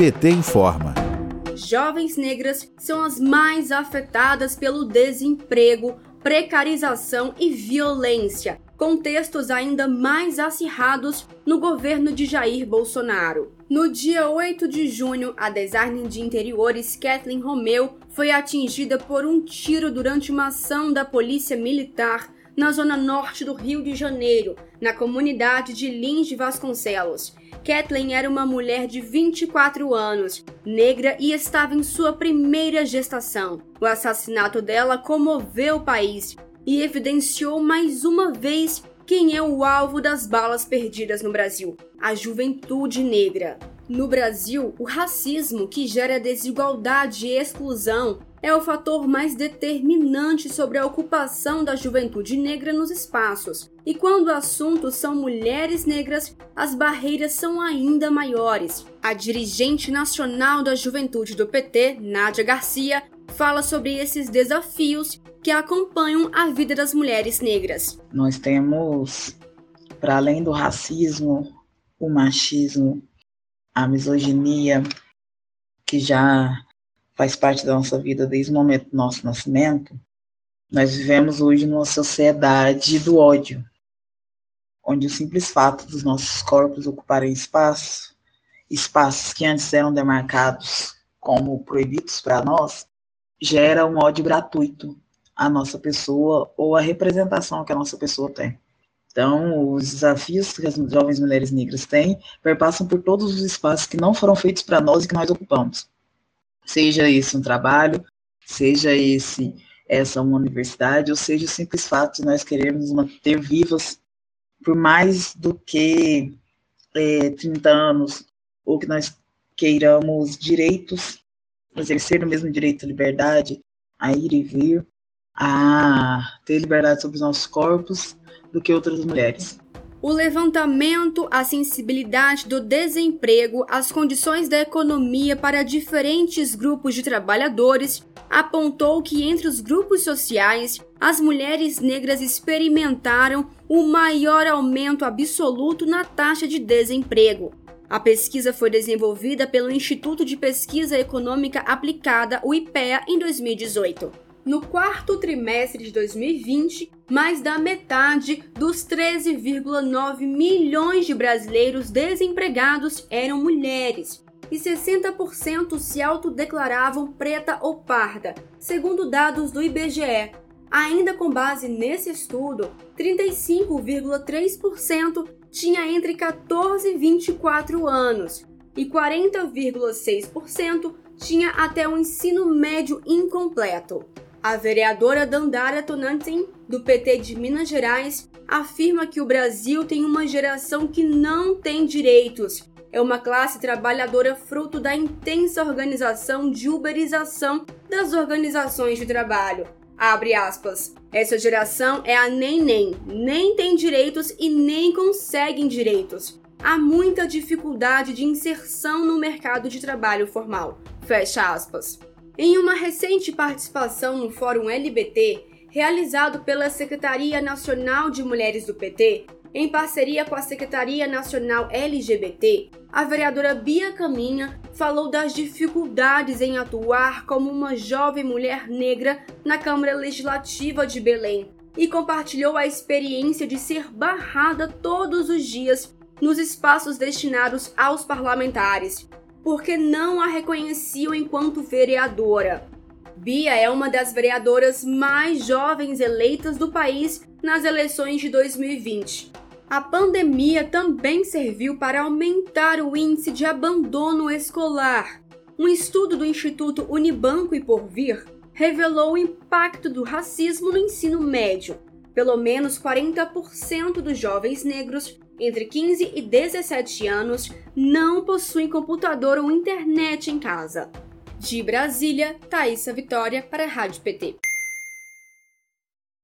PT informa. Jovens negras são as mais afetadas pelo desemprego, precarização e violência, contextos ainda mais acirrados no governo de Jair Bolsonaro. No dia 8 de junho, a designer de interiores Kathleen Romeu foi atingida por um tiro durante uma ação da Polícia Militar na zona norte do Rio de Janeiro, na comunidade de Lins de Vasconcelos. Kathleen era uma mulher de 24 anos, negra e estava em sua primeira gestação. O assassinato dela comoveu o país e evidenciou mais uma vez quem é o alvo das balas perdidas no Brasil: a juventude negra. No Brasil, o racismo, que gera desigualdade e exclusão, é o fator mais determinante sobre a ocupação da juventude negra nos espaços. E quando o assunto são mulheres negras, as barreiras são ainda maiores. A dirigente nacional da juventude do PT, Nádia Garcia, fala sobre esses desafios que acompanham a vida das mulheres negras. Nós temos, para além do racismo, o machismo, a misoginia, que já faz parte da nossa vida desde o momento do nosso nascimento, nós vivemos hoje numa sociedade do ódio, onde o simples fato dos nossos corpos ocuparem espaço, espaços que antes eram demarcados como proibidos para nós, gera um ódio gratuito à nossa pessoa ou à representação que a nossa pessoa tem. Então, os desafios que as jovens mulheres negras têm perpassam por todos os espaços que não foram feitos para nós e que nós ocupamos. Seja esse um trabalho, seja esse essa uma universidade, ou seja o simples fato de nós queremos manter vivas por mais do que é, 30 anos, ou que nós queiramos direitos, exercer o mesmo direito à liberdade, a ir e vir, a ter liberdade sobre os nossos corpos, do que outras mulheres. O levantamento, a sensibilidade do desemprego, as condições da economia para diferentes grupos de trabalhadores apontou que entre os grupos sociais, as mulheres negras experimentaram o maior aumento absoluto na taxa de desemprego. A pesquisa foi desenvolvida pelo Instituto de Pesquisa Econômica Aplicada, o IPEA, em 2018. No quarto trimestre de 2020, mais da metade dos 13,9 milhões de brasileiros desempregados eram mulheres e 60% se autodeclaravam preta ou parda, segundo dados do IBGE. Ainda com base nesse estudo, 35,3% tinha entre 14 e 24 anos e 40,6% tinha até o ensino médio incompleto. A vereadora Dandara Tonantzin, do PT de Minas Gerais, afirma que o Brasil tem uma geração que não tem direitos. É uma classe trabalhadora fruto da intensa organização de uberização das organizações de trabalho. Abre aspas. Essa geração é a nem nem, nem tem direitos e nem conseguem direitos. Há muita dificuldade de inserção no mercado de trabalho formal. Fecha aspas. Em uma recente participação no Fórum LBT, realizado pela Secretaria Nacional de Mulheres do PT, em parceria com a Secretaria Nacional LGBT, a vereadora Bia Caminha falou das dificuldades em atuar como uma jovem mulher negra na Câmara Legislativa de Belém e compartilhou a experiência de ser barrada todos os dias nos espaços destinados aos parlamentares, porque não a reconheciam enquanto vereadora. Bia é uma das vereadoras mais jovens eleitas do país nas eleições de 2020. A pandemia também serviu para aumentar o índice de abandono escolar. Um estudo do Instituto Unibanco e Porvir revelou o impacto do racismo no ensino médio. Pelo menos 40% dos jovens negros entre 15 e 17 anos não possuem computador ou internet em casa. De Brasília, Thaisa Vitória para a Rádio PT.